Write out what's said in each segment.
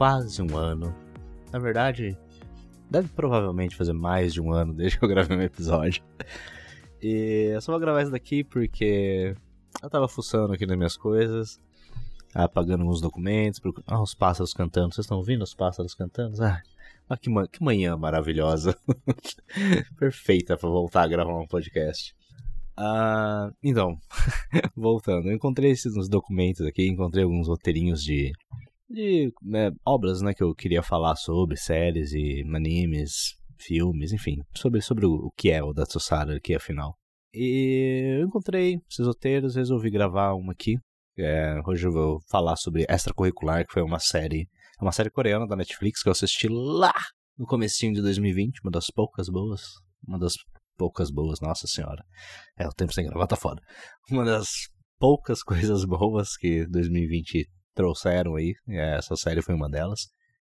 quase um ano. Na verdade, deve provavelmente fazer mais de um ano desde que eu gravei um episódio. E eu só vou gravar isso daqui porque eu tava fuçando aqui nas minhas coisas, apagando alguns documentos. Ah, os pássaros cantando. Vocês estão ouvindo os pássaros cantando? Ah, ah que, ma... que manhã maravilhosa. Perfeita para voltar a gravar um podcast. Uh, então, voltando, eu encontrei esses documentos aqui, encontrei alguns roteirinhos de, de né, obras né, que eu queria falar sobre, séries e animes, filmes, enfim, sobre, sobre o, o que é o Datsusara aqui afinal. E eu encontrei esses roteiros, resolvi gravar uma aqui. É, hoje eu vou falar sobre Extracurricular, que foi uma série, uma série coreana da Netflix que eu assisti lá no comecinho de 2020, uma das poucas boas, uma das poucas boas, nossa senhora. É, o tempo sem gravar tá foda. Uma das poucas coisas boas que 2020 trouxeram aí, é, essa série foi uma delas.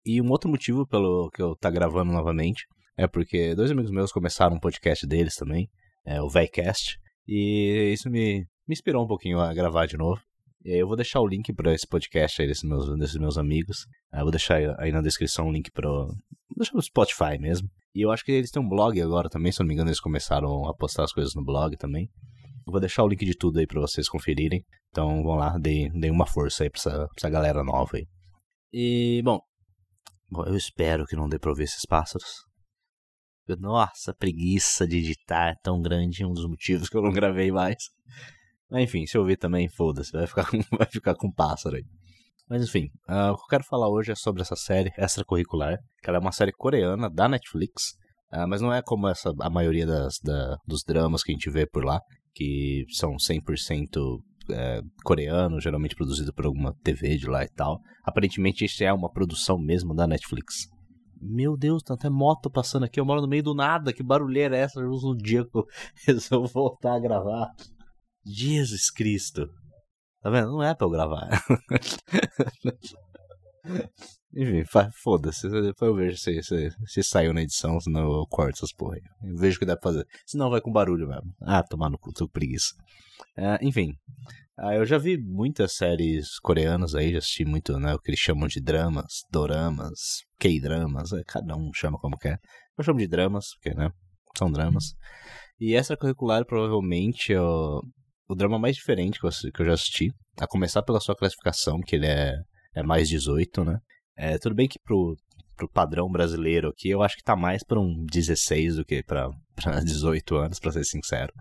E um outro motivo pelo que eu tá gravando novamente é porque dois amigos meus começaram um podcast deles também, é, o Vecast, e isso me, me inspirou um pouquinho a gravar de novo. E aí eu vou deixar o link para esse podcast aí desses meus, desses meus amigos. Eu vou deixar aí na descrição o link pro. Vou deixar no Spotify mesmo. E eu acho que eles têm um blog agora também, se eu não me engano, eles começaram a postar as coisas no blog também. Eu vou deixar o link de tudo aí pra vocês conferirem. Então vão lá, deem, deem uma força aí pra essa, pra essa galera nova aí. E, bom, bom, eu espero que não dê pra ouvir esses pássaros. Nossa, preguiça de editar é tão grande, um dos motivos que eu não gravei mais. Mas enfim, se ouvir também, foda-se, vai ficar, vai ficar com pássaro aí. Mas enfim, uh, o que eu quero falar hoje é sobre essa série extracurricular, que ela é uma série coreana da Netflix, uh, mas não é como essa, a maioria das, da, dos dramas que a gente vê por lá, que são 100% é, coreano, geralmente produzido por alguma TV de lá e tal. Aparentemente isso é uma produção mesmo da Netflix. Meu Deus, tem até moto passando aqui, eu moro no meio do nada, que barulheira é essa? Um dia que eu resolvo voltar a gravar. Jesus Cristo. Tá vendo? Não é pra eu gravar. Enfim, foda-se. Eu vejo se, se, se, saiu na edição, senão eu corto essas porra aí. Eu vejo o que dá pra fazer. Senão vai com barulho mesmo. Ah, tomar no cu, tô com preguiça. É, enfim. Ah, eu já vi muitas séries coreanas aí, já assisti muito, né? O que eles chamam de dramas, doramas, K-dramas, é, cada um chama como quer. Eu chamo de dramas, porque, né? São dramas. E essa curricular provavelmente eu, o drama mais diferente que eu, que eu já assisti. A começar pela sua classificação, que ele é, é mais 18, né? É, tudo bem que pro, pro padrão brasileiro aqui, eu acho que tá mais pra um 16 do que pra, pra 18 anos, pra ser sincero.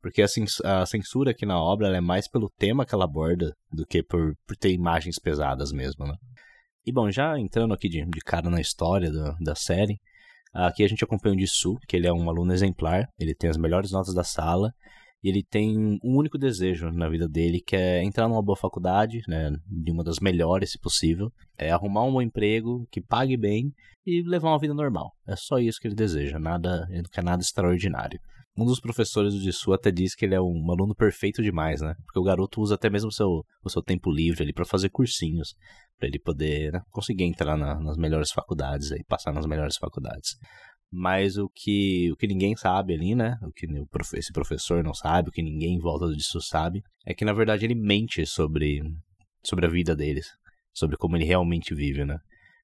Porque a, a censura aqui na obra é mais pelo tema que ela aborda do que por, por ter imagens pesadas mesmo, né? E bom, já entrando aqui de, de cara na história do, da série, aqui a gente acompanha o Jisoo, que ele é um aluno exemplar, ele tem as melhores notas da sala, e ele tem um único desejo na vida dele, que é entrar numa boa faculdade, né, de uma das melhores, se possível, é arrumar um bom emprego, que pague bem e levar uma vida normal. É só isso que ele deseja, nada, ele não quer nada extraordinário. Um dos professores do Jisoo até diz que ele é um aluno perfeito demais, né? Porque o garoto usa até mesmo o seu, o seu tempo livre ali para fazer cursinhos, para ele poder né, conseguir entrar na, nas melhores faculdades, aí, passar nas melhores faculdades. Mas o que, o que ninguém sabe ali, né? O que o prof, esse professor não sabe, o que ninguém em volta disso sabe, é que na verdade ele mente sobre, sobre a vida deles, sobre como ele realmente vive, né?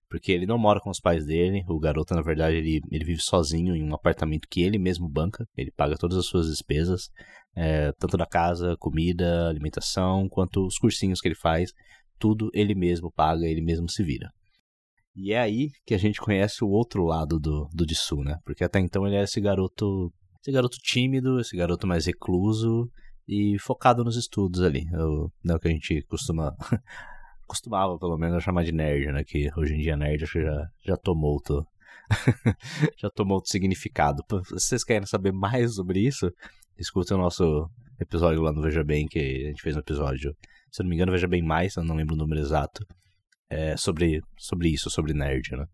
Porque ele não mora com os pais dele, o garoto, na verdade, ele, ele vive sozinho em um apartamento que ele mesmo banca, ele paga todas as suas despesas, é, tanto da casa, comida, alimentação, quanto os cursinhos que ele faz, tudo ele mesmo paga, ele mesmo se vira. E é aí que a gente conhece o outro lado do, do Jisoo, né? Porque até então ele é esse garoto, esse garoto tímido, esse garoto mais recluso e focado nos estudos ali. É o, é o que a gente costuma costumava pelo menos chamar de nerd, né? Que hoje em dia nerd acho que já, já tomou outro, já tomou outro significado. Se vocês querem saber mais sobre isso, escutem o nosso episódio lá no Veja Bem, que a gente fez um episódio, se eu não me engano, Veja Bem Mais, eu não lembro o número exato, é, sobre, sobre isso, sobre nerd, né?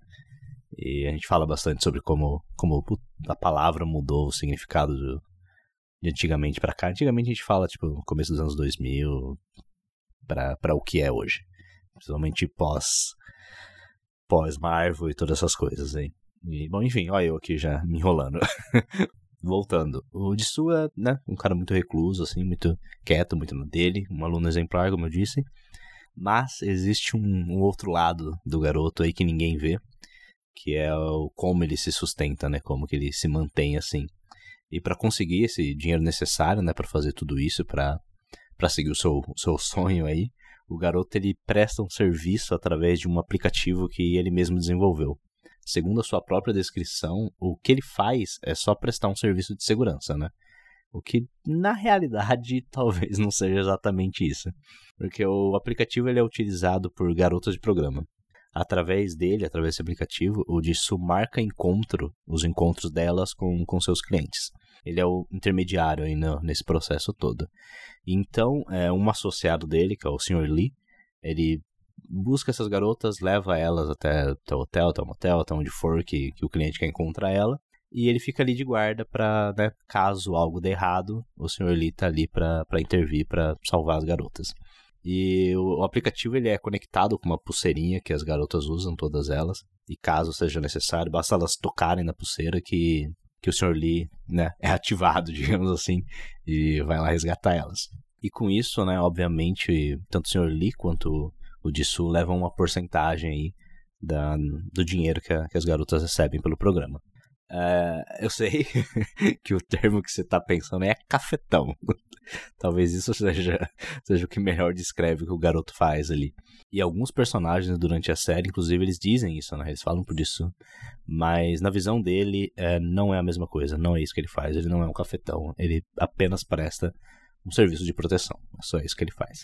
E a gente fala bastante sobre como, como a palavra mudou o significado do, de antigamente para cá. Antigamente a gente fala, tipo, no começo dos anos 2000 para o que é hoje. Principalmente pós, pós Marvel e todas essas coisas aí. E, bom, enfim, olha eu aqui já me enrolando. Voltando. O Jisoo é, né, um cara muito recluso, assim, muito quieto, muito no dele. Um aluno exemplar, como eu disse. Mas existe um, um, outro lado do garoto aí que ninguém vê, que é o como ele se sustenta, né? Como que ele se mantém assim. E para conseguir esse dinheiro necessário, né, para fazer tudo isso, para para seguir o seu, o seu sonho aí, o garoto ele presta um serviço através de um aplicativo que ele mesmo desenvolveu. Segundo a sua própria descrição, o que ele faz é só prestar um serviço de segurança, né? O que na realidade talvez não seja exatamente isso, porque o aplicativo ele é utilizado por garotas de programa através dele, através desse aplicativo, o Disso marca encontro, os encontros delas com, com seus clientes. Ele é o intermediário aí no, nesse processo todo. Então, é, um associado dele, que é o Sr. Lee, ele busca essas garotas, leva elas até, até o hotel, até o motel, até onde for que, que o cliente quer encontrar ela, e ele fica ali de guarda para, né, caso algo dê errado, o Sr. Lee tá ali para intervir, para salvar as garotas. E o, aplicativo ele é conectado com uma pulseirinha que as garotas usam, todas elas. E caso seja necessário, basta elas tocarem na pulseira que, que o Sr. Lee né, é ativado, digamos assim, e vai lá resgatar elas. E com isso, né, obviamente, tanto o Sr. Lee quanto o Dissu levam uma porcentagem aí da, do dinheiro que, a, que as garotas recebem pelo programa. Uh, eu sei que o termo que você está pensando é cafetão. Talvez isso seja, seja o que melhor descreve o que o garoto faz ali. E alguns personagens durante a série, inclusive, eles dizem isso, né? Eles falam por isso. Mas na visão dele, é, não é a mesma coisa. Não é isso que ele faz. Ele não é um cafetão. Ele apenas presta um serviço de proteção. É só isso que ele faz.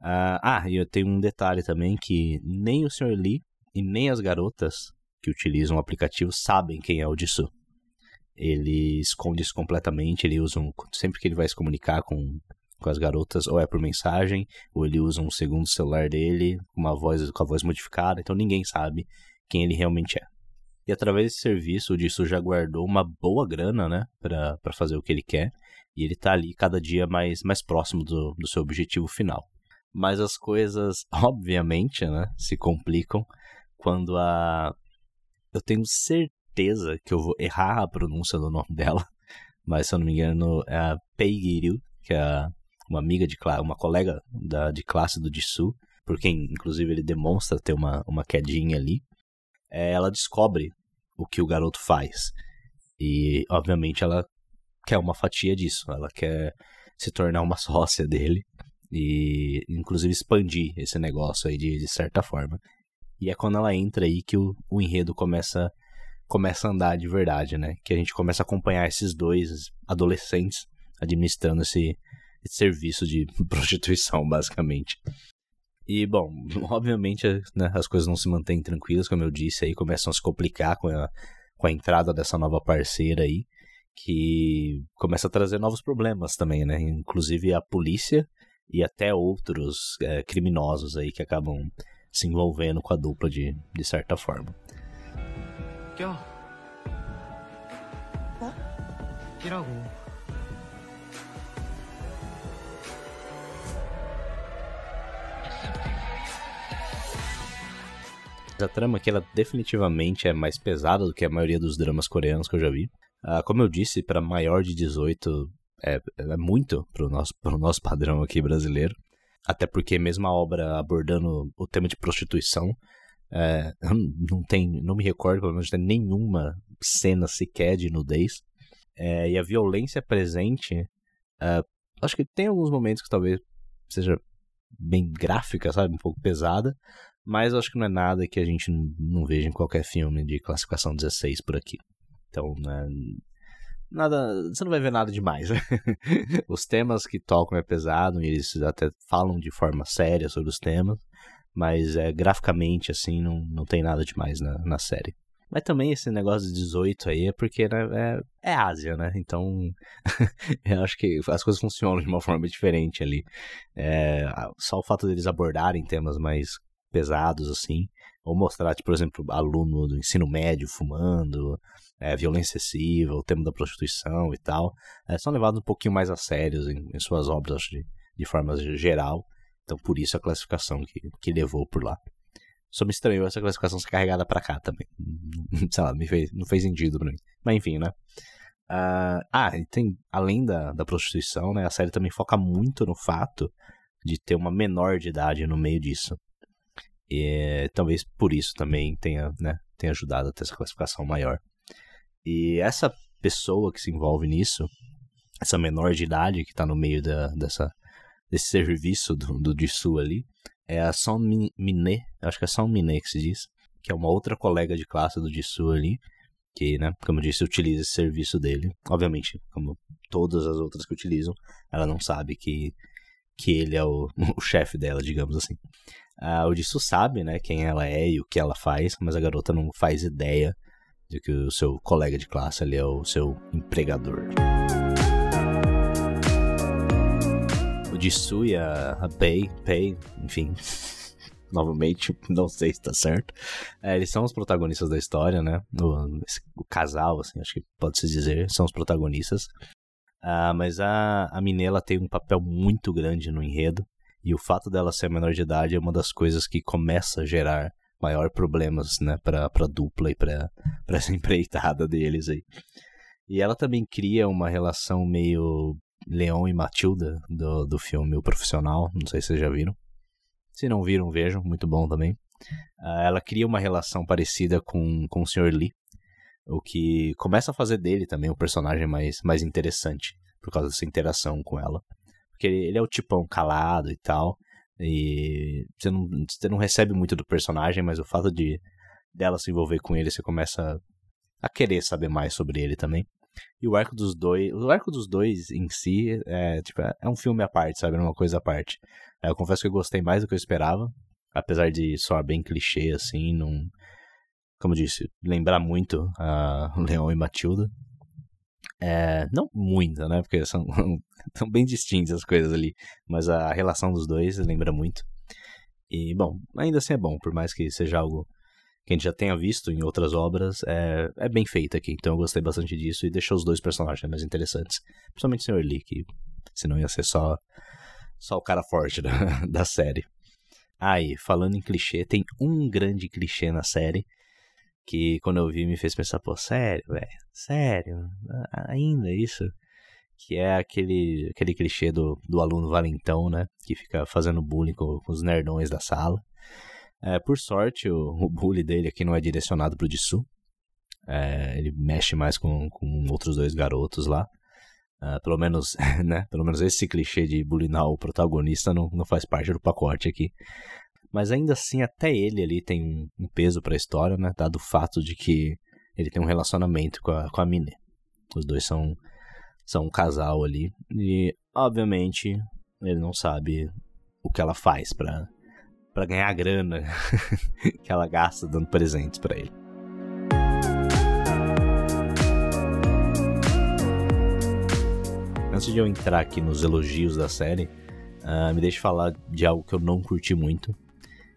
Uh, ah, e eu tenho um detalhe também que nem o Sr. Lee e nem as garotas que utilizam o aplicativo sabem quem é o Dissu. Ele esconde isso completamente, ele usa um, sempre que ele vai se comunicar com, com as garotas, ou é por mensagem, ou ele usa um segundo celular dele, uma voz com a voz modificada, então ninguém sabe quem ele realmente é. E através desse serviço, o Dissu já guardou uma boa grana, né, para fazer o que ele quer, e ele tá ali cada dia mais, mais próximo do, do seu objetivo final. Mas as coisas, obviamente, né, se complicam quando a, eu tenho certeza que eu vou errar a pronúncia do nome dela, mas se eu não me engano é a Peigiru, que é uma amiga de uma colega da, de classe do Jisoo, por quem inclusive ele demonstra ter uma, uma quedinha ali. É, ela descobre o que o garoto faz. E obviamente ela quer uma fatia disso, ela quer se tornar uma sócia dele e inclusive expandir esse negócio aí de, de certa forma. E é quando ela entra aí que o, o enredo começa, começa a andar de verdade, né? Que a gente começa a acompanhar esses dois adolescentes administrando esse, esse serviço de prostituição, basicamente. E, bom, obviamente né, as coisas não se mantêm tranquilas, como eu disse, aí começam a se complicar com a, com a entrada dessa nova parceira aí, que começa a trazer novos problemas também, né? Inclusive a polícia e até outros é, criminosos aí que acabam se envolvendo com a dupla de, de certa forma. A trama aqui, ela definitivamente é mais pesada do que a maioria dos dramas coreanos que eu já vi. Uh, como eu disse, para maior de 18 é, é muito pro nosso, pro nosso padrão aqui brasileiro. Até porque mesmo a obra abordando o tema de prostituição, é, não tem, não me recordo, pelo menos, de nenhuma cena sequer de nudez. É, e a violência presente, é, acho que tem alguns momentos que talvez seja bem gráfica, sabe? Um pouco pesada. Mas acho que não é nada que a gente não veja em qualquer filme de classificação 16 por aqui. Então, né, nada, você não vai ver nada demais. Né? os temas que tocam é pesado, e eles até falam de forma séria sobre os temas, mas é graficamente assim não, não tem nada demais na, na série. Mas também esse negócio de 18 aí é porque né, é, é Ásia, né? Então eu acho que as coisas funcionam de uma forma diferente ali. É, só o fato deles abordarem temas mais pesados assim, ou mostrar, tipo, por exemplo, aluno do ensino médio fumando, é, violência excessiva, o tema da prostituição e tal, é, são levados um pouquinho mais a sérios em, em suas obras de, de forma geral. Então, por isso a classificação que, que levou por lá. Só me estranhou essa classificação ser carregada para cá também. Sei lá, me fez, não fez sentido pra mim. Mas enfim, né? Uh, ah, e tem, além da, da prostituição, né, a série também foca muito no fato de ter uma menor de idade no meio disso. E talvez por isso também tenha, né, tenha ajudado a ter essa classificação maior. E essa pessoa que se envolve nisso, essa menor de idade que está no meio da, dessa, desse serviço do, do Jisoo ali, é a Son Miné, acho que é Son Miné que se diz, que é uma outra colega de classe do Jisoo ali, que, né, como eu disse, utiliza esse serviço dele. Obviamente, como todas as outras que utilizam, ela não sabe que, que ele é o, o chefe dela, digamos assim. Uh, o Jisoo sabe, né, quem ela é e o que ela faz, mas a garota não faz ideia que o seu colega de classe ali é o seu empregador. O Jisoo a, a Pei, Pei, enfim, novamente, não sei se tá certo. É, eles são os protagonistas da história, né? O, o casal, assim, acho que pode-se dizer, são os protagonistas. Ah, mas a, a Minela tem um papel muito grande no enredo. E o fato dela ser menor de idade é uma das coisas que começa a gerar maior problemas, né, pra, pra dupla e pra, pra essa empreitada deles aí. E ela também cria uma relação meio Leon e Matilda do, do filme O Profissional, não sei se vocês já viram. Se não viram, vejam, muito bom também. Uh, ela cria uma relação parecida com, com o Sr. Lee, o que começa a fazer dele também um personagem mais, mais interessante, por causa dessa interação com ela. Porque ele, ele é o tipão calado e tal, e você não, você não recebe muito do personagem, mas o fato de dela se envolver com ele, você começa a querer saber mais sobre ele também. E o arco dos dois, o arco dos dois em si é, tipo, é um filme à parte, sabe? É uma coisa à parte. É, eu confesso que eu gostei mais do que eu esperava, apesar de soar bem clichê assim, não como disse, lembrar muito a Leão e Matilda. É, não muito, né? Porque são, são bem distintas as coisas ali, mas a relação dos dois lembra muito. E, bom, ainda assim é bom, por mais que seja algo que a gente já tenha visto em outras obras, é, é bem feito aqui. Então eu gostei bastante disso e deixou os dois personagens mais interessantes. Principalmente o Sr. Lee, que senão ia ser só, só o cara forte da, da série. Aí, ah, falando em clichê, tem um grande clichê na série que quando eu vi me fez pensar, pô, sério, velho, sério, ainda isso? Que é aquele, aquele clichê do, do aluno valentão, né? Que fica fazendo bullying com, com os nerdões da sala. É, por sorte, o, o bullying dele aqui não é direcionado pro Dissu. É, ele mexe mais com, com outros dois garotos lá. É, pelo menos, né? Pelo menos esse clichê de bulinar o protagonista não, não faz parte do pacote aqui. Mas ainda assim, até ele ali tem um, peso para a história, né? Dado o fato de que ele tem um relacionamento com a, com a. Os dois são, são um casal ali. E, obviamente, ele não sabe o que ela faz para para ganhar a grana que ela gasta dando presentes para ele. Antes de eu entrar aqui nos elogios da série, uh, me deixe falar de algo que eu não curti muito,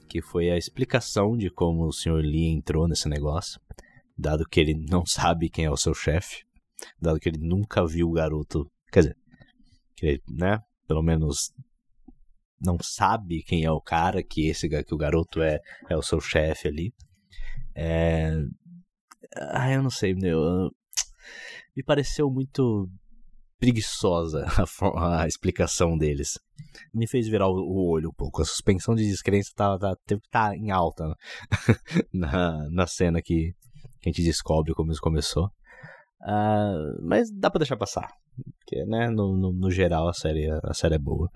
que foi a explicação de como o Sr. Lee entrou nesse negócio, dado que ele não sabe quem é o seu chefe, dado que ele nunca viu o garoto, quer dizer, que ele, né, pelo menos não sabe quem é o cara, que esse que o garoto é, é o seu chefe ali. É... Ah, eu não sei, meu. Me pareceu muito preguiçosa a, a explicação deles. Me fez virar o, olho um pouco. A suspensão de descrença tá, tá, tá em alta na, na cena que, que a gente descobre como isso começou. Uh, mas dá pra deixar passar. Porque, né, no, no, no, geral a série, a série é boa.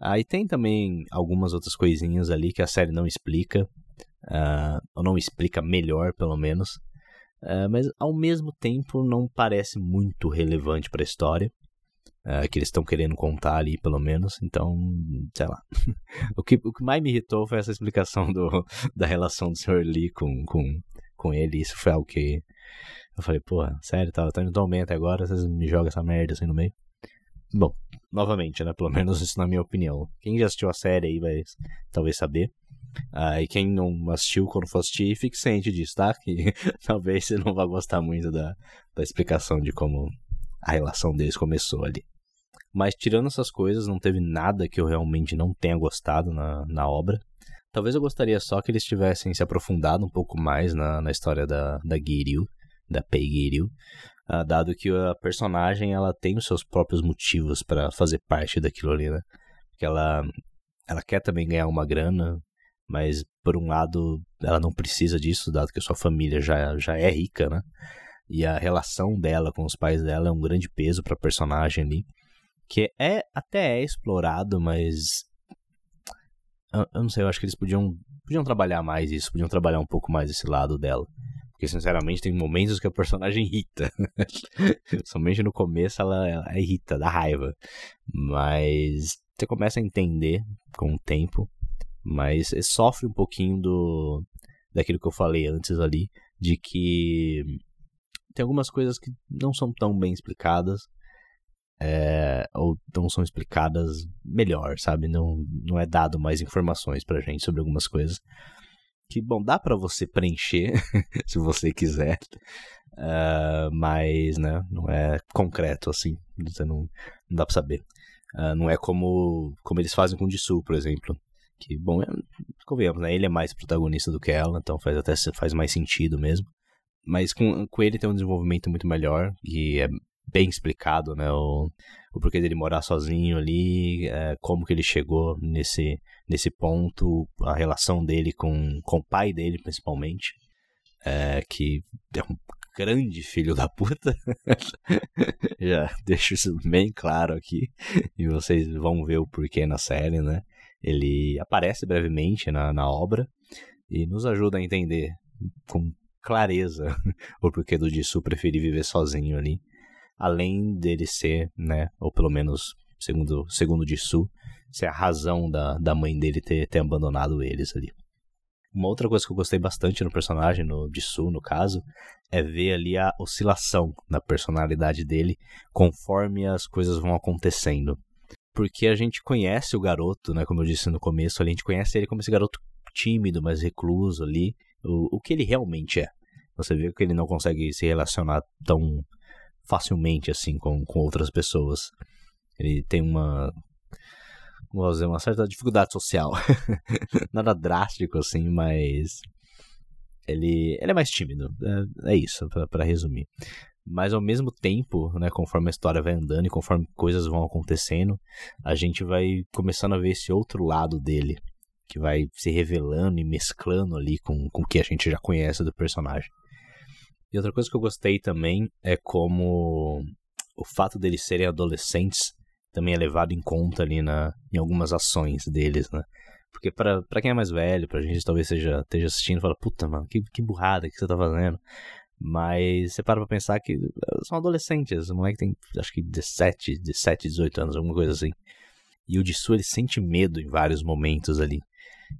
Aí tem também algumas outras coisinhas ali que a série não explica, uh, ou não explica melhor, pelo menos. Uh, mas ao mesmo tempo não parece muito relevante para a história. Uh, que eles estão querendo contar ali, pelo menos. Então, sei lá. o, que, o que mais me irritou foi essa explicação do, da relação do Sr. Lee com, com, com ele. Isso foi algo que eu falei, pô, sério, tá, tá indo tão bem até agora, vocês me jogam essa merda assim no meio. Bom, novamente, né? Pelo menos isso na minha opinião. Quem já assistiu a série aí vai talvez saber. Ah, e quem não assistiu, quando for assistir, fique ciente disso, tá? Que talvez você não vá gostar muito da, da explicação de como a relação deles começou ali. Mas tirando essas coisas, não teve nada que eu realmente não tenha gostado na, na obra. Talvez eu gostaria só que eles tivessem se aprofundado um pouco mais na, na história da, da Giryu, da Pei Giryu, uh, dado que a personagem ela tem os seus próprios motivos para fazer parte daquilo ali, né? Que ela, ela quer também ganhar uma grana, mas por um lado ela não precisa disso, dado que sua família já, já é rica, né? E a relação dela com os pais dela é um grande peso pra personagem ali. Que é até é explorado, mas. Eu, eu não sei, eu acho que eles podiam, podiam trabalhar mais isso, podiam trabalhar um pouco mais esse lado dela. Porque, sinceramente, tem momentos que a personagem irrita. Somente no começo ela, ela irrita, dá raiva. Mas você começa a entender com o tempo mas sofre um pouquinho do daquilo que eu falei antes ali, de que tem algumas coisas que não são tão bem explicadas, é, ou não são explicadas melhor, sabe? Não, não é dado mais informações pra gente sobre algumas coisas. Que, bom, dá para você preencher, se você quiser, uh, mas, né, não é concreto assim, você não, não dá pra saber. Uh, não é como, como eles fazem com o Jisoo, por exemplo. Que, bom, é, convenhamos, né? Ele é mais protagonista do que ela, então faz até faz mais sentido mesmo. Mas com, com ele tem um desenvolvimento muito melhor e é bem explicado, né? O, o porquê dele morar sozinho ali, é, como que ele chegou nesse, nesse ponto, a relação dele com, com o pai dele, principalmente, é, que é um grande filho da puta. Já deixo isso bem claro aqui. E vocês vão ver o porquê na série, né? Ele aparece brevemente na, na obra e nos ajuda a entender com clareza o porquê do Jisoo preferir viver sozinho ali. Além dele ser, né, ou pelo menos segundo, segundo Jisoo, ser a razão da, da mãe dele ter, ter abandonado eles ali. Uma outra coisa que eu gostei bastante no personagem, no Jisoo, no caso, é ver ali a oscilação na personalidade dele conforme as coisas vão acontecendo porque a gente conhece o garoto, né? Como eu disse no começo, a gente conhece ele como esse garoto tímido, mas recluso ali, o, o que ele realmente é. Você vê que ele não consegue se relacionar tão facilmente assim com, com outras pessoas. Ele tem uma vamos dizer, uma certa dificuldade social. Nada drástico assim, mas ele, ele é mais tímido. É, é isso, para resumir. Mas ao mesmo tempo, né, conforme a história vai andando e conforme coisas vão acontecendo, a gente vai começando a ver esse outro lado dele, que vai se revelando e mesclando ali com, com o que a gente já conhece do personagem. E outra coisa que eu gostei também é como o fato deles serem adolescentes também é levado em conta ali na, em algumas ações deles, né? Porque para quem é mais velho, pra gente talvez seja, esteja assistindo e fala, puta, mano, que, que burrada que você tá fazendo. Mas você para pra pensar que são adolescentes. O moleque tem, acho que 17, 17, 18 anos, alguma coisa assim. E o Dissu, ele sente medo em vários momentos ali.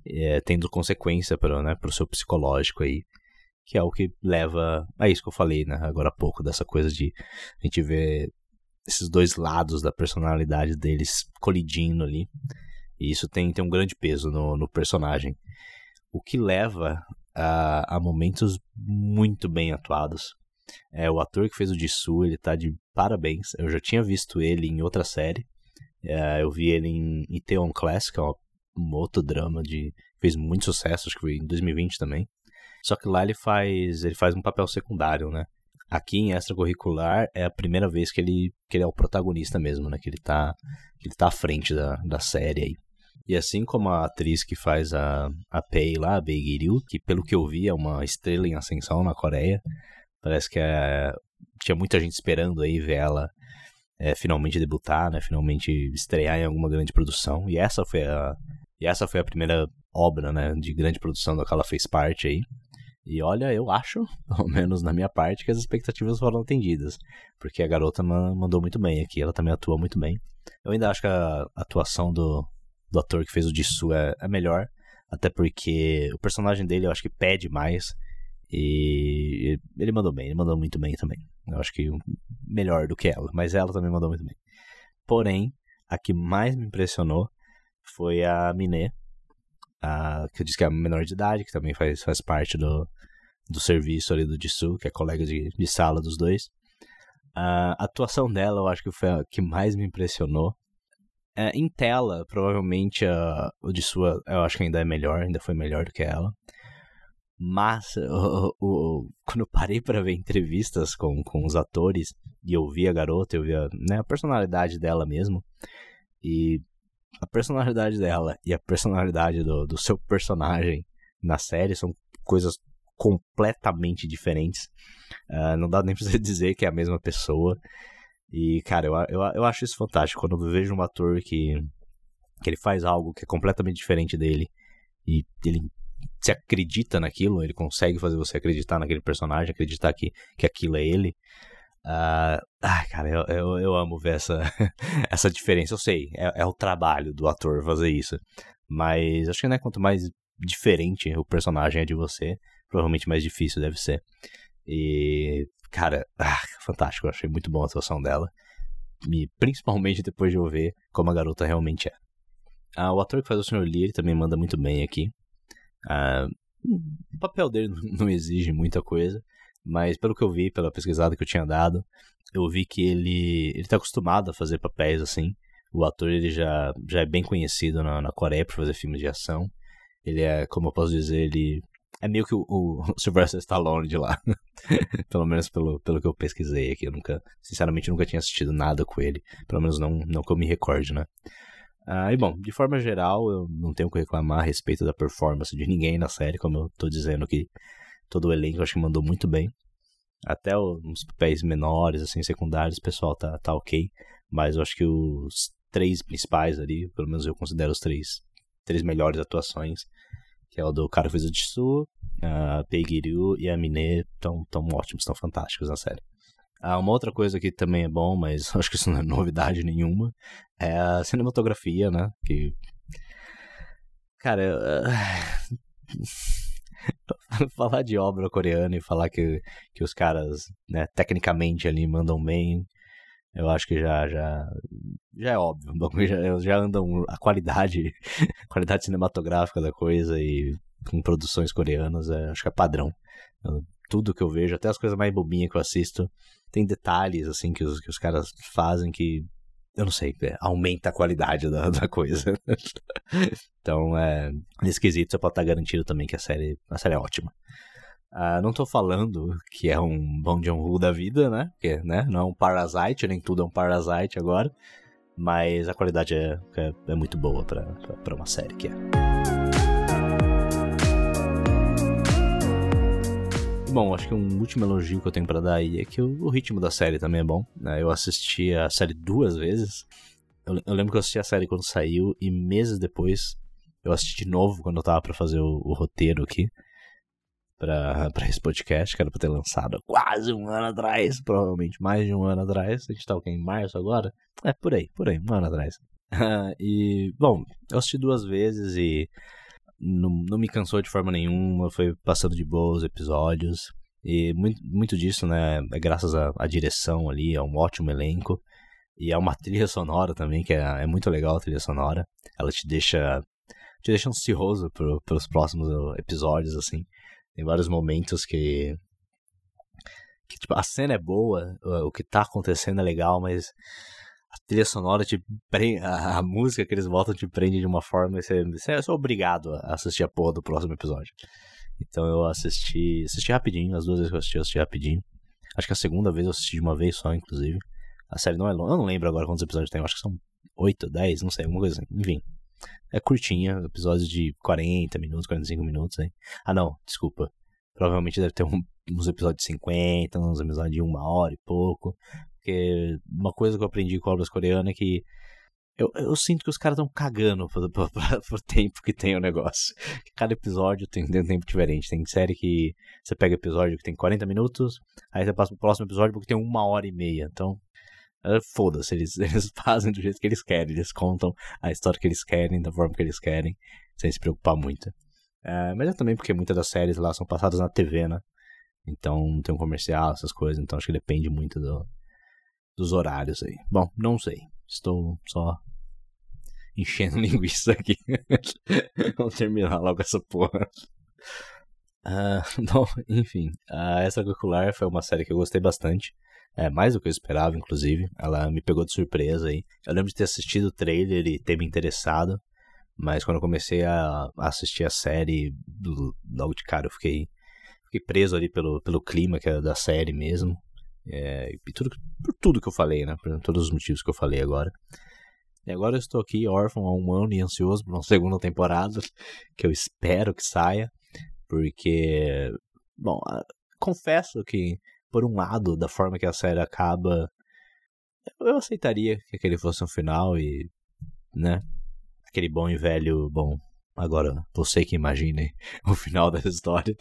É, tendo consequência para né, o seu psicológico aí. Que é o que leva a isso que eu falei né, agora há pouco, dessa coisa de a gente ver esses dois lados da personalidade deles colidindo ali. E isso tem, tem um grande peso no, no personagem. O que leva a, momentos muito bem atuados. É, o ator que fez o Jisoo, ele tá de parabéns. Eu já tinha visto ele em outra série. É, eu vi ele em Itaewon Class, que é um outro drama de fez muito sucesso, acho que foi em 2020 também. Só que lá ele faz ele faz um papel secundário, né? Aqui em extracurricular é a primeira vez que ele, que ele é o protagonista mesmo, né? Que ele tá, que ele tá à frente da, da série aí. E assim como a atriz que faz a, a Pei lá, a Bae Gil, que pelo que eu vi é uma estrela em ascensão na Coreia, parece que é, tinha muita gente esperando aí ver ela é, finalmente debutar, né, finalmente estrear em alguma grande produção. E essa foi a, e essa foi a primeira obra né, de grande produção da qual ela fez parte aí. E olha, eu acho, pelo menos na minha parte, que as expectativas foram atendidas. Porque a garota mandou muito bem aqui, ela também atua muito bem. Eu ainda acho que a atuação do, do ator que fez o Jisoo é, é melhor. Até porque o personagem dele eu acho que pede mais. E ele mandou bem, ele mandou muito bem também. Eu acho que melhor do que ela, mas ela também mandou muito bem. Porém, a que mais me impressionou foi a Miné, a, que eu disse que é a menor de idade, que também faz, faz parte do, do serviço ali do Jisoo, que é colega de, de sala dos dois. A atuação dela eu acho que foi a que mais me impressionou. É, em tela, provavelmente a, o de sua, eu acho que ainda é melhor, ainda foi melhor do que ela. Mas o, o, quando eu parei para ver entrevistas com, com os atores e eu vi a garota, eu vi a, né, a personalidade dela mesmo. E a personalidade dela e a personalidade do, do seu personagem na série são coisas completamente diferentes. Uh, não dá nem pra você dizer que é a mesma pessoa. E, cara, eu, eu, eu acho isso fantástico. Quando eu vejo um ator que, que ele faz algo que é completamente diferente dele e ele se acredita naquilo, ele consegue fazer você acreditar naquele personagem, acreditar que, que aquilo é ele. Uh, ah, cara, eu, eu, eu, amo ver essa, essa diferença. Eu sei, é, é, o trabalho do ator fazer isso. Mas acho que né, quanto mais diferente o personagem é de você, provavelmente mais difícil deve ser. E, cara, ah, fantástico. Eu achei muito boa a atuação dela. E principalmente depois de eu ver como a garota realmente é. Ah, o ator que faz o Sr. Lee também manda muito bem aqui. Ah, o papel dele não exige muita coisa, mas pelo que eu vi, pela pesquisada que eu tinha dado, eu vi que ele ele tá acostumado a fazer papéis assim. O ator ele já, já é bem conhecido na, na Coreia por fazer filmes de ação. Ele é, como eu posso dizer, ele é meio que o, o Sylvester Stallone de lá. pelo menos pelo, pelo que eu pesquisei aqui. Eu nunca, sinceramente, nunca tinha assistido nada com ele. Pelo menos não, não que eu me recorde, né? Ah, e bom, de forma geral, eu não tenho o que reclamar a respeito da performance de ninguém na série, como eu tô dizendo que todo o elenco acho que mandou muito bem. Até os papéis menores, assim, secundários, o pessoal tá, tá ok. Mas eu acho que os três principais ali, pelo menos eu considero os três, três melhores atuações, que é o do cara que fez o Jisoo, a Peigiryu e a Mine, estão tão ótimos, estão fantásticos na série. Ah, uma outra coisa que também é bom, mas acho que isso não é novidade nenhuma, é a cinematografia, né? Que. Cara, falar de obra coreana e falar que, que os caras, né, tecnicamente ali mandam bem, eu acho que já já, já é óbvio. Já, já andam a qualidade, a qualidade cinematográfica da coisa e com produções coreanas, é, acho que é padrão. tudo que eu vejo, até as coisas mais bobinhas que eu assisto, tem detalhes assim que os, que os caras fazem que eu não sei, é, aumenta a qualidade da, da coisa. então, é, nesse quesito, você pode estar garantido também que a série, a série é ótima. Uh, não tô falando que é um Bong Joon-ho da vida, né? Porque, né? Não é um Parasite, nem tudo é um Parasite agora. Mas a qualidade é, é, é muito boa para uma série que é. Bom, acho que um último elogio que eu tenho para dar aí é que o, o, ritmo da série também é bom. Né? Eu assisti a série duas vezes. Eu, eu, lembro que eu assisti a série quando saiu e meses depois eu assisti de novo quando eu tava para fazer o, o, roteiro aqui para esse podcast, que era pra ter lançado quase um ano atrás, provavelmente mais de um ano atrás. A gente tá o quê? Em março agora? É, por aí, por aí, um ano atrás. e, bom, eu assisti duas vezes e não, não me cansou de forma nenhuma, foi passando de boas episódios. E muito, muito disso, né, é graças à, à direção ali, é um ótimo elenco. E é uma trilha sonora também, que é, é muito legal a trilha sonora. Ela te deixa, te deixa ansioso pro, pelos próximos episódios, assim. Tem vários momentos que, que tipo, a cena é boa, o que tá acontecendo é legal, mas a trilha sonora te prende, a, a, música que eles botam te prende de uma forma e você, você é obrigado a assistir a porra do próximo episódio. Então eu assisti, assisti rapidinho, as duas vezes que eu assisti, eu assisti rapidinho. Acho que a segunda vez eu assisti de uma vez só, inclusive. A série não é longa, eu não lembro agora quantos episódios tem, eu acho que são 8, 10, não sei, alguma coisa assim. Enfim, é curtinha, episódios de 40 minutos, 45 minutos. Hein? Ah não, desculpa. Provavelmente deve ter um, uns episódios de 50, uns episódios de uma hora e pouco. Porque uma coisa que eu aprendi com obras coreanas é que eu, eu sinto que os caras estão cagando pro, pro, pro, pro, tempo que tem o negócio. Cada episódio tem, tem um tempo diferente. Tem série que você pega episódio que tem 40 minutos, aí você passa pro próximo episódio porque tem uma hora e meia. Então, foda-se, eles, eles fazem do jeito que eles querem. Eles contam a história que eles querem, da forma que eles querem, sem se preocupar muito. É, mas é também porque muitas das séries lá são passadas na TV, né? Então tem um comercial, essas coisas. Então acho que depende muito do, dos horários aí. Bom, não sei. Estou só enchendo linguiça aqui. Vamos terminar logo essa porra. Uh, bom, enfim, a Extracurricular foi uma série que eu gostei bastante. É, mais do que eu esperava, inclusive. Ela me pegou de surpresa aí. Eu lembro de ter assistido o trailer e ter me interessado. Mas quando eu comecei a assistir a série, logo de cara eu fiquei, fiquei preso ali pelo, pelo clima que era da série mesmo. É, e tudo, por tudo que eu falei, né? Por todos os motivos que eu falei agora. E agora eu estou aqui órfão há um ano e ansioso por uma segunda temporada, que eu espero que saia, porque, bom, confesso que, por um lado, da forma que a série acaba, eu aceitaria que aquele fosse um final e, né, aquele bom e velho, bom, agora você que imagine o final dessa história.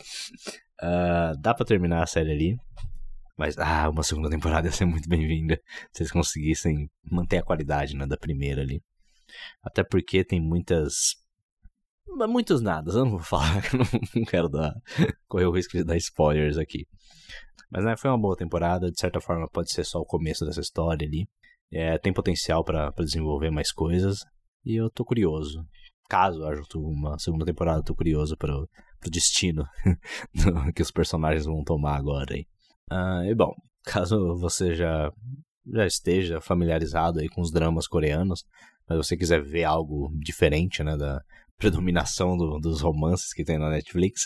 Uh, dá para terminar a série ali, mas, ah, uma segunda temporada ia ser muito bem-vinda se eles conseguissem manter a qualidade né, da primeira ali. Até porque tem muitas. Muitos nadas, eu não vou falar, eu não quero dar, correr o risco de dar spoilers aqui. Mas né, foi uma boa temporada, de certa forma pode ser só o começo dessa história ali. É, tem potencial para desenvolver mais coisas. E eu tô curioso. Caso haja uma segunda temporada, tô curioso pro, pro destino que os personagens vão tomar agora aí. Uh, e bom, caso você já, já esteja familiarizado aí com os dramas coreanos, mas você quiser ver algo diferente, né, da predominação do, dos romances que tem na Netflix,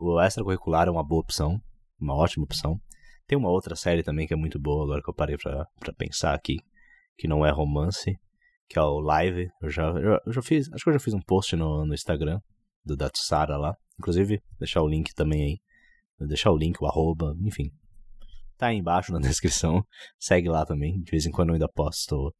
o extracurricular é uma boa opção, uma ótima opção. Tem uma outra série também que é muito boa, agora que eu parei pra, pra pensar aqui, que não é romance, que é o Live. Eu já, eu, já fiz, acho que eu já fiz um post no, no Instagram do Datsara lá. Inclusive, deixar o link também aí. Vou deixar o link, o arroba, enfim, tá aí embaixo na descrição. Segue lá também. De vez em quando eu ainda posto.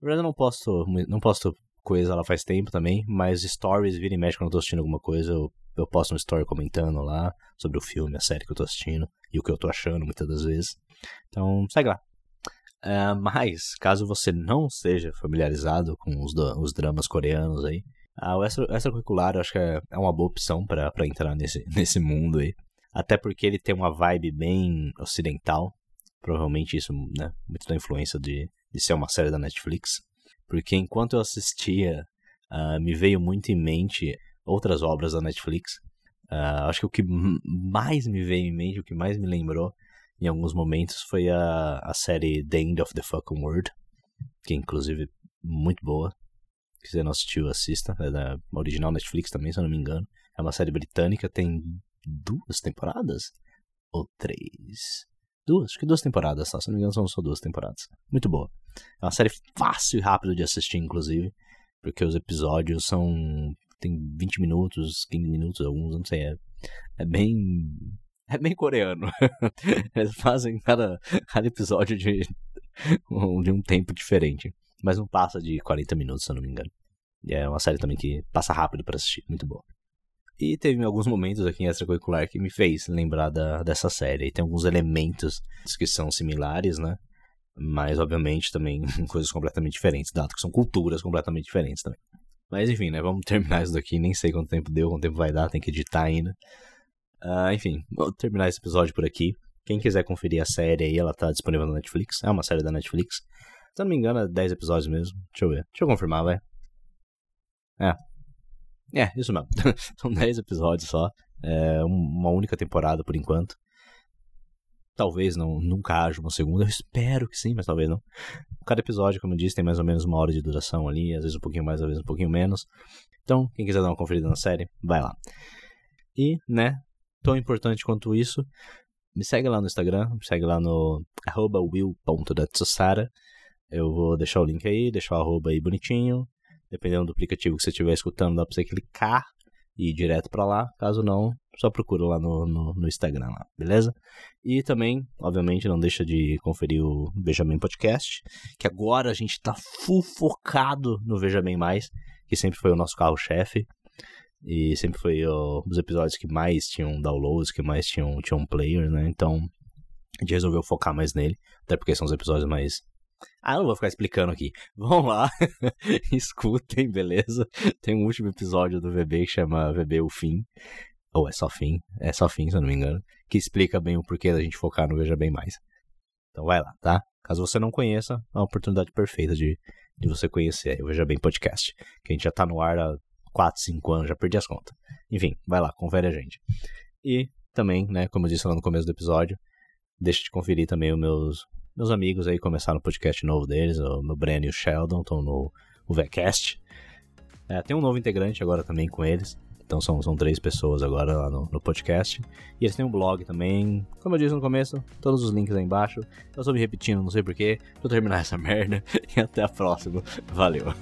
Na verdade, eu não posto, não posto coisa lá faz tempo também, mas stories, vira e mexe quando eu tô assistindo alguma coisa, eu, eu posto um story comentando lá sobre o filme, a série que eu tô assistindo e o que eu tô achando muitas das vezes. Então, segue lá. Uh, mas, caso você não seja familiarizado com os, os dramas coreanos aí, o extra, extracurricular eu acho que é, é uma boa opção para entrar nesse, nesse mundo aí. Até porque ele tem uma vibe bem ocidental. Provavelmente isso, né? Muito da influência de, de ser uma série da Netflix. Porque enquanto eu assistia, uh, me veio muito em mente outras obras da Netflix. Uh, acho que o que mais me veio em mente, o que mais me lembrou em alguns momentos foi a, a série The End of the Fucking World. Que inclusive muito boa. Se você não assistiu, assista. É da original Netflix também, se eu não me engano. É uma série britânica, tem duas temporadas? Ou três? Duas? Acho que duas temporadas, tá? Se não me engano, são só duas temporadas. Muito boa. É uma série fácil e rápida de assistir, inclusive. Porque os episódios são. Tem 20 minutos, 15 minutos, alguns, não sei. É, é bem. É bem coreano. Eles fazem cada, cada episódio de, de um tempo diferente. Mas não passa de 40 minutos, se eu não me engano. E é uma série também que passa rápido para assistir. Muito boa. E teve alguns momentos aqui em extracurricular que me fez lembrar da, dessa série. E tem alguns elementos que são similares, né? Mas, obviamente, também coisas completamente diferentes, dado que são culturas completamente diferentes também. Mas, enfim, né? Vamos terminar isso daqui. Nem sei quanto tempo deu, quanto tempo vai dar, tem que editar ainda. Uh, enfim, vou terminar esse episódio por aqui. Quem quiser conferir a série aí, ela tá disponível na Netflix. É uma série da Netflix. Se eu não me engano, é 10 episódios mesmo. Deixa eu ver. Deixa eu confirmar, vai. É, é, isso mesmo. São 10 episódios só. É uma única temporada por enquanto. Talvez não, nunca haja uma segunda. Eu espero que sim, mas talvez não. Cada episódio, como eu disse, tem mais ou menos uma hora de duração ali. Às vezes um pouquinho mais, às vezes um pouquinho menos. Então, quem quiser dar uma conferida na série, vai lá. E, né, tão importante quanto isso, me segue lá no Instagram, me segue lá no will.datsusara. Eu vou deixar o link aí, deixar o arroba aí bonitinho. Dependendo do aplicativo que você estiver escutando, dá pra você clicar e ir direto para lá. Caso não, só procura lá no, no, no, Instagram, lá, beleza? E também, obviamente, não deixa de conferir o Bem Podcast, que agora a gente tá full focado no Bem Mais, que sempre foi o nosso carro-chefe. E sempre foi ó, os episódios que mais tinham downloads, que mais tinham, tinham players, né? Então, a gente resolveu focar mais nele, até porque são os episódios mais ah, não vou ficar explicando aqui. Vão lá, escutem, beleza? Tem um último episódio do VB que chama VB O Fim. Ou é só fim, é só fim, se eu não me engano. Que explica bem o porquê da gente focar no Veja Bem Mais. Então vai lá, tá? Caso você não conheça, é uma oportunidade perfeita de, de você conhecer o Veja Bem Podcast. Que a gente já tá no ar há 4, 5 anos, já perdi as contas. Enfim, vai lá, confere a gente. E também, né, como eu disse lá no começo do episódio, deixa de conferir também os meus meus amigos aí começaram o podcast novo deles, o meu Breno e o Sheldon estão no o VCast. É, tem um novo integrante agora também com eles, Então são, são três pessoas agora lá no, no podcast. E eles têm um blog também. Como eu disse no começo, todos os links aí embaixo. Eu estou me repetindo, não sei porquê. Vou terminar essa merda. E até a próxima. Valeu.